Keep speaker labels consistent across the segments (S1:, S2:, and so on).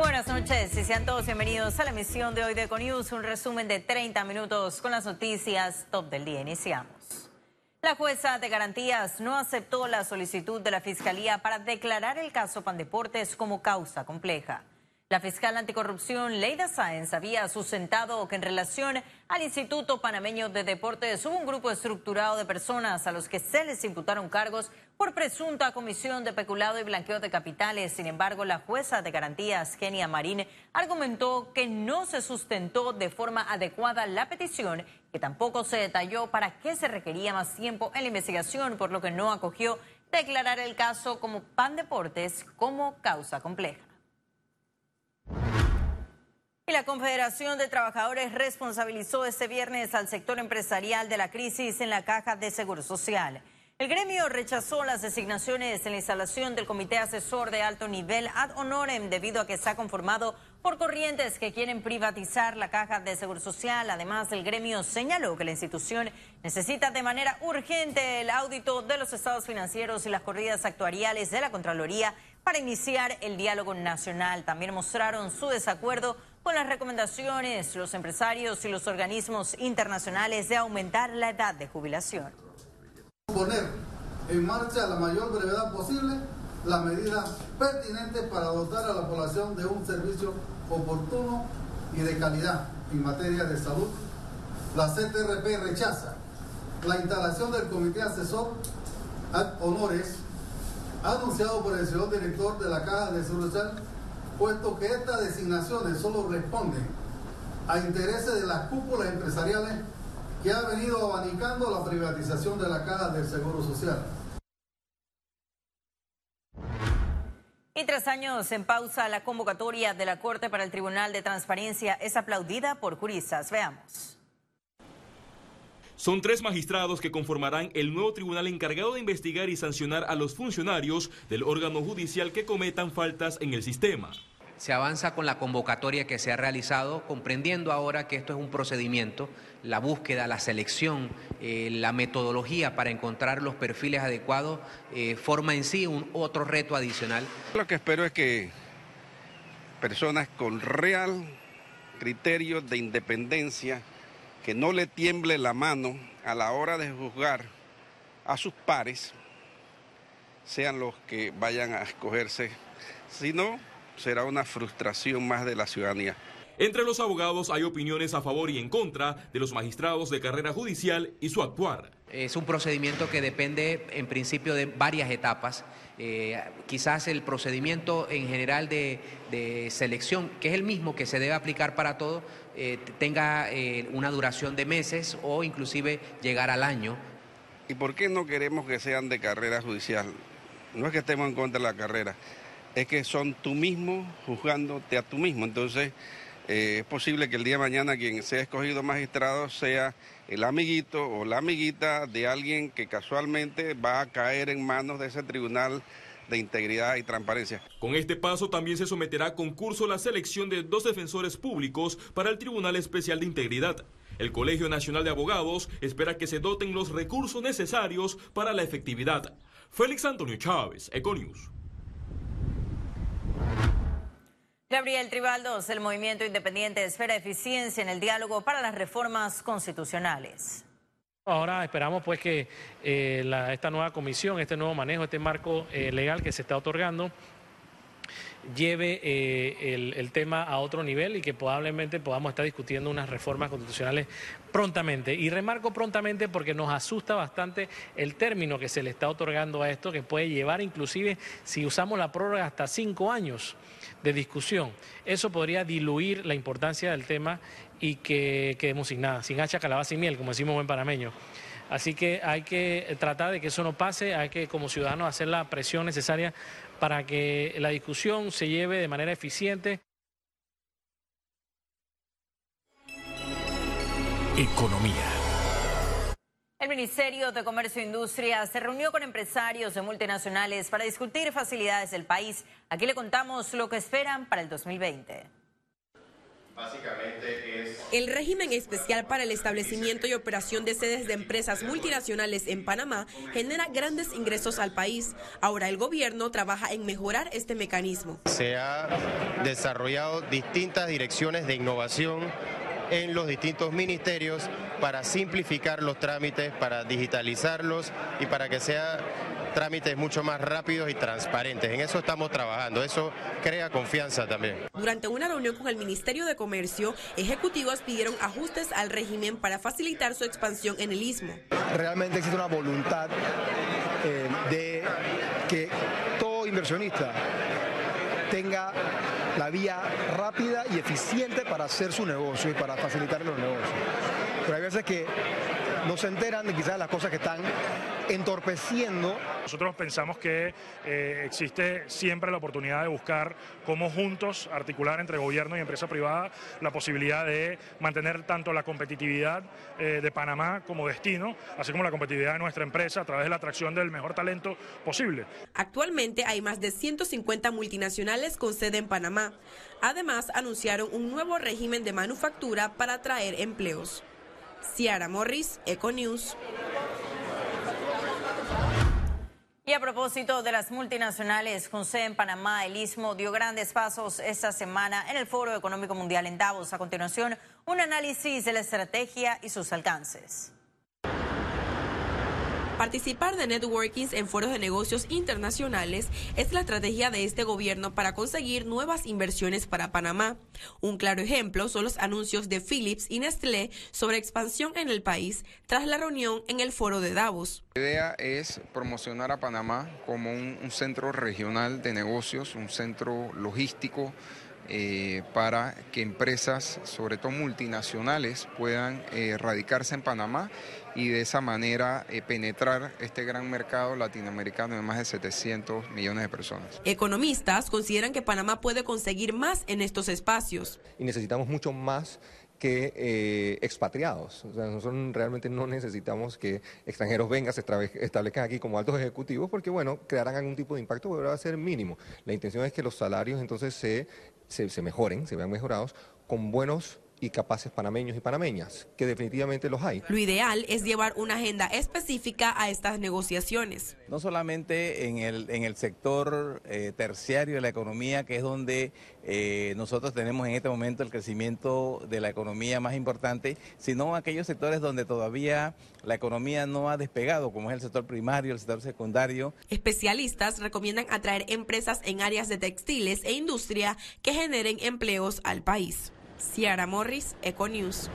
S1: Buenas noches y sean todos bienvenidos a la emisión de hoy de Econius, un resumen de 30 minutos con las noticias top del día. Iniciamos. La jueza de garantías no aceptó la solicitud de la Fiscalía para declarar el caso Pandeportes como causa compleja. La fiscal anticorrupción Leida Sáenz había sustentado que en relación al Instituto Panameño de Deportes hubo un grupo estructurado de personas a los que se les imputaron cargos por presunta comisión de peculado y blanqueo de capitales. Sin embargo, la jueza de garantías, Kenia Marín, argumentó que no se sustentó de forma adecuada la petición, que tampoco se detalló para qué se requería más tiempo en la investigación, por lo que no acogió declarar el caso como Pan Deportes como causa compleja. Y la Confederación de Trabajadores responsabilizó este viernes al sector empresarial de la crisis en la caja de Seguro Social. El gremio rechazó las designaciones en la instalación del Comité Asesor de Alto Nivel ad honorem debido a que está conformado por corrientes que quieren privatizar la caja de Seguro Social. Además, el gremio señaló que la institución necesita de manera urgente el audito de los estados financieros y las corridas actuariales de la Contraloría para iniciar el diálogo nacional. También mostraron su desacuerdo con las recomendaciones, los empresarios y los organismos internacionales de aumentar la edad de jubilación.
S2: Poner en marcha a la mayor brevedad posible las medidas pertinentes para dotar a la población de un servicio oportuno y de calidad en materia de salud. La CTRP rechaza la instalación del Comité Asesor ad Honores anunciado por el señor director de la Caja de Seguro Social, puesto que estas designaciones solo responden a intereses de las cúpulas empresariales que ha venido abanicando la privatización de la Caja del Seguro Social.
S1: Y tras años en pausa, la convocatoria de la Corte para el Tribunal de Transparencia es aplaudida por juristas. Veamos.
S3: Son tres magistrados que conformarán el nuevo tribunal encargado de investigar y sancionar a los funcionarios del órgano judicial que cometan faltas en el sistema.
S4: Se avanza con la convocatoria que se ha realizado, comprendiendo ahora que esto es un procedimiento, la búsqueda, la selección, eh, la metodología para encontrar los perfiles adecuados, eh, forma en sí un otro reto adicional.
S5: Lo que espero es que personas con real criterio de independencia, que no le tiemble la mano a la hora de juzgar a sus pares, sean los que vayan a escogerse. Si no, será una frustración más de la ciudadanía.
S3: Entre los abogados hay opiniones a favor y en contra de los magistrados de carrera judicial y su actuar.
S4: Es un procedimiento que depende en principio de varias etapas. Eh, quizás el procedimiento en general de, selección, que es el mismo que se debe aplicar para todo, eh, tenga eh, una duración de meses o inclusive llegar al año.
S5: ¿Y por qué no queremos que sean de carrera judicial? No es que estemos en contra de la carrera, es que son tú mismo juzgándote a tú mismo. Entonces, es posible que el día de mañana quien sea escogido magistrado sea el amiguito o la amiguita de alguien que casualmente va a caer en manos de ese tribunal de integridad y transparencia.
S3: Con este paso también se someterá a concurso la selección de dos defensores públicos para el Tribunal Especial de Integridad. El Colegio Nacional de Abogados espera que se doten los recursos necesarios para la efectividad. Félix Antonio Chávez, Econius.
S1: Gabriel Tribaldos, el Movimiento Independiente espera eficiencia en el diálogo para las reformas constitucionales.
S6: Ahora esperamos pues que eh, esta nueva comisión, este nuevo manejo, este marco eh, legal que se está otorgando lleve eh, el, tema a otro nivel y que probablemente podamos estar discutiendo unas reformas constitucionales prontamente. Y remarco prontamente porque nos asusta bastante el término que se le está otorgando a esto, que puede llevar inclusive, si usamos la prórroga, hasta cinco años de discusión. Eso podría diluir la importancia del tema y que quedemos sin nada, sin hacha, calabaza y miel, como decimos buen panameño. Así que hay que tratar de que eso no pase, hay que como ciudadanos hacer la presión necesaria para que la discusión se lleve de manera eficiente.
S1: Economía. El Ministerio de Comercio e Industria se reunió con empresarios de multinacionales para discutir facilidades del país. Aquí le contamos lo que esperan para el 2020.
S7: El régimen especial para el establecimiento y operación de sedes de empresas multinacionales en Panamá genera grandes ingresos al país. Ahora el gobierno trabaja en mejorar este mecanismo.
S8: Se ha desarrollado distintas direcciones de innovación en los distintos ministerios para simplificar los trámites, para digitalizarlos y para que sea trámites mucho más rápidos y transparentes. En eso estamos trabajando, eso crea confianza también.
S7: Durante una reunión con el Ministerio de Comercio, ejecutivos pidieron ajustes al régimen para facilitar su expansión en el istmo.
S9: Realmente existe una voluntad eh, de que todo inversionista tenga la vía rápida y eficiente para hacer su negocio y para facilitar los negocios. Pero hay veces que no se enteran de quizás las cosas que están entorpeciendo.
S10: Nosotros pensamos que eh, existe siempre la oportunidad de buscar cómo juntos articular entre gobierno y empresa privada la posibilidad de mantener tanto la competitividad eh, de Panamá como destino, así como la competitividad de nuestra empresa a través de la atracción del mejor talento posible.
S7: Actualmente hay más de 150 multinacionales con sede en Panamá. Además, anunciaron un nuevo régimen de manufactura para atraer empleos. Ciara Morris, Econews.
S1: Y a propósito de las multinacionales sede en Panamá, el Istmo dio grandes pasos esta semana en el Foro Económico Mundial en Davos. A continuación, un análisis de la estrategia y sus alcances.
S7: Participar de networkings en foros de negocios internacionales es la estrategia de este gobierno para conseguir nuevas inversiones para Panamá. Un claro ejemplo son los anuncios de Philips y Nestlé sobre expansión en el país tras la reunión en el foro de Davos.
S11: La idea es promocionar a Panamá como un, un centro regional de negocios, un centro logístico eh, para que empresas, sobre todo multinacionales, puedan eh, radicarse en Panamá y de esa manera eh, penetrar este gran mercado latinoamericano de más de 700 millones de personas.
S7: Economistas consideran que Panamá puede conseguir más en estos espacios.
S12: Y necesitamos mucho más que eh, expatriados. O sea, nosotros realmente no necesitamos que extranjeros vengan, se establezcan aquí como altos ejecutivos, porque bueno, crearán algún tipo de impacto, pero va a ser mínimo. La intención es que los salarios entonces se, se, se mejoren, se vean mejorados con buenos y capaces panameños y panameñas, que definitivamente los hay.
S7: Lo ideal es llevar una agenda específica a estas negociaciones.
S13: No solamente en el, en el sector eh, terciario de la economía, que es donde eh, nosotros tenemos en este momento el crecimiento de la economía más importante, sino aquellos sectores donde todavía la economía no ha despegado, como es el sector primario, el sector secundario.
S7: Especialistas recomiendan atraer empresas en áreas de textiles e industria que generen empleos al país. Ciara Morris, Econews.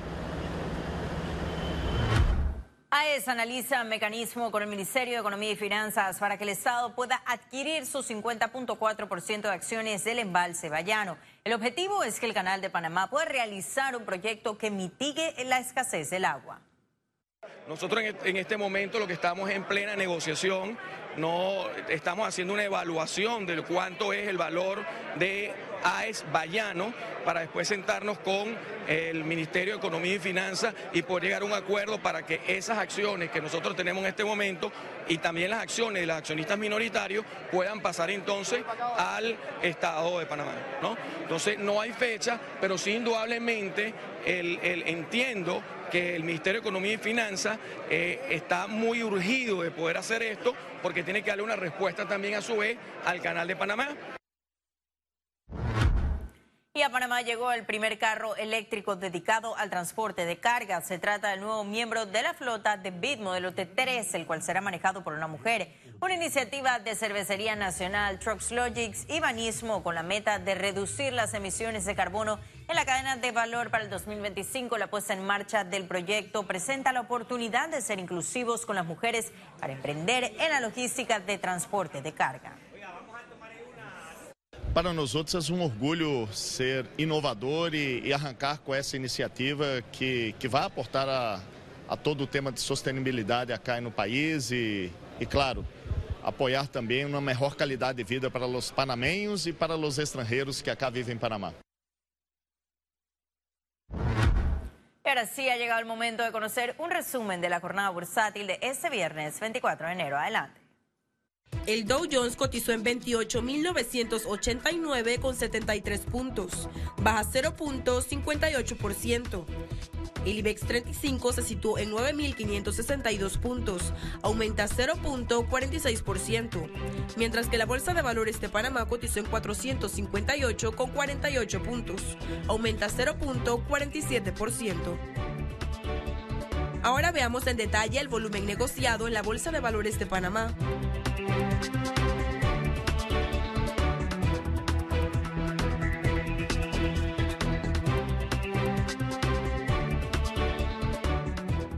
S1: AES analiza mecanismo con el Ministerio de Economía y Finanzas para que el Estado pueda adquirir su 50.4% de acciones del embalse Bayano. El objetivo es que el Canal de Panamá pueda realizar un proyecto que mitigue la escasez del agua.
S14: Nosotros en este momento lo que estamos en plena negociación, no estamos haciendo una evaluación de cuánto es el valor de AES Bayano para después sentarnos con el Ministerio de Economía y Finanzas y poder llegar a un acuerdo para que esas acciones que nosotros tenemos en este momento y también las acciones de los accionistas minoritarios puedan pasar entonces al Estado de Panamá. ¿no? Entonces no hay fecha, pero sí indudablemente el, entiendo que el Ministerio de Economía y Finanzas eh, está muy urgido de poder hacer esto porque tiene que darle una respuesta también a su vez al Canal de Panamá.
S1: Y a Panamá llegó el primer carro eléctrico dedicado al transporte de carga. Se trata del nuevo miembro de la flota de BID modelo T3, el cual será manejado por una mujer. Una iniciativa de Cervecería Nacional, Trucks Logics y Banismo con la meta de reducir las emisiones de carbono en la cadena de valor para el 2025. La puesta en marcha del proyecto presenta la oportunidad de ser inclusivos con las mujeres para emprender en la logística de transporte de carga.
S15: Para nós outros é um orgulho ser inovador e, e arrancar com essa iniciativa que, que vai aportar a, a todo o tema de sustentabilidade acá no país e, e, claro, apoiar também uma melhor qualidade de vida para os panamenhos e para os estrangeiros que acá vivem em Panamá.
S1: Ahora sí ha llegado el momento de conocer un resumen de la jornada bursátil de este viernes 24 de enero. Adelante.
S7: El Dow Jones cotizó en 28.989 con 73 puntos, baja 0.58%. El IBEX 35 se situó en 9.562 puntos, aumenta 0.46%, mientras que la Bolsa de Valores de Panamá cotizó en 458 con 48 puntos, aumenta 0.47%. Ahora veamos en detalle el volumen negociado en la Bolsa de Valores de Panamá.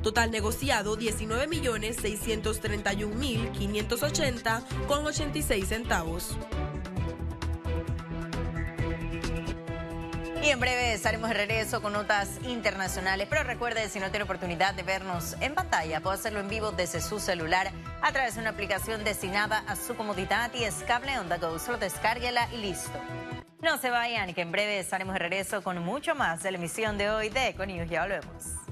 S7: Total negociado 19.631.580 con 86 centavos.
S1: Y en breve estaremos de regreso con notas internacionales. Pero recuerde, si no tiene oportunidad de vernos en pantalla, puede hacerlo en vivo desde su celular a través de una aplicación destinada a su comodidad y es cable onda go. Solo descárguela y listo. No se vayan, que en breve estaremos de regreso con mucho más de la emisión de hoy de Econius. Ya volvemos.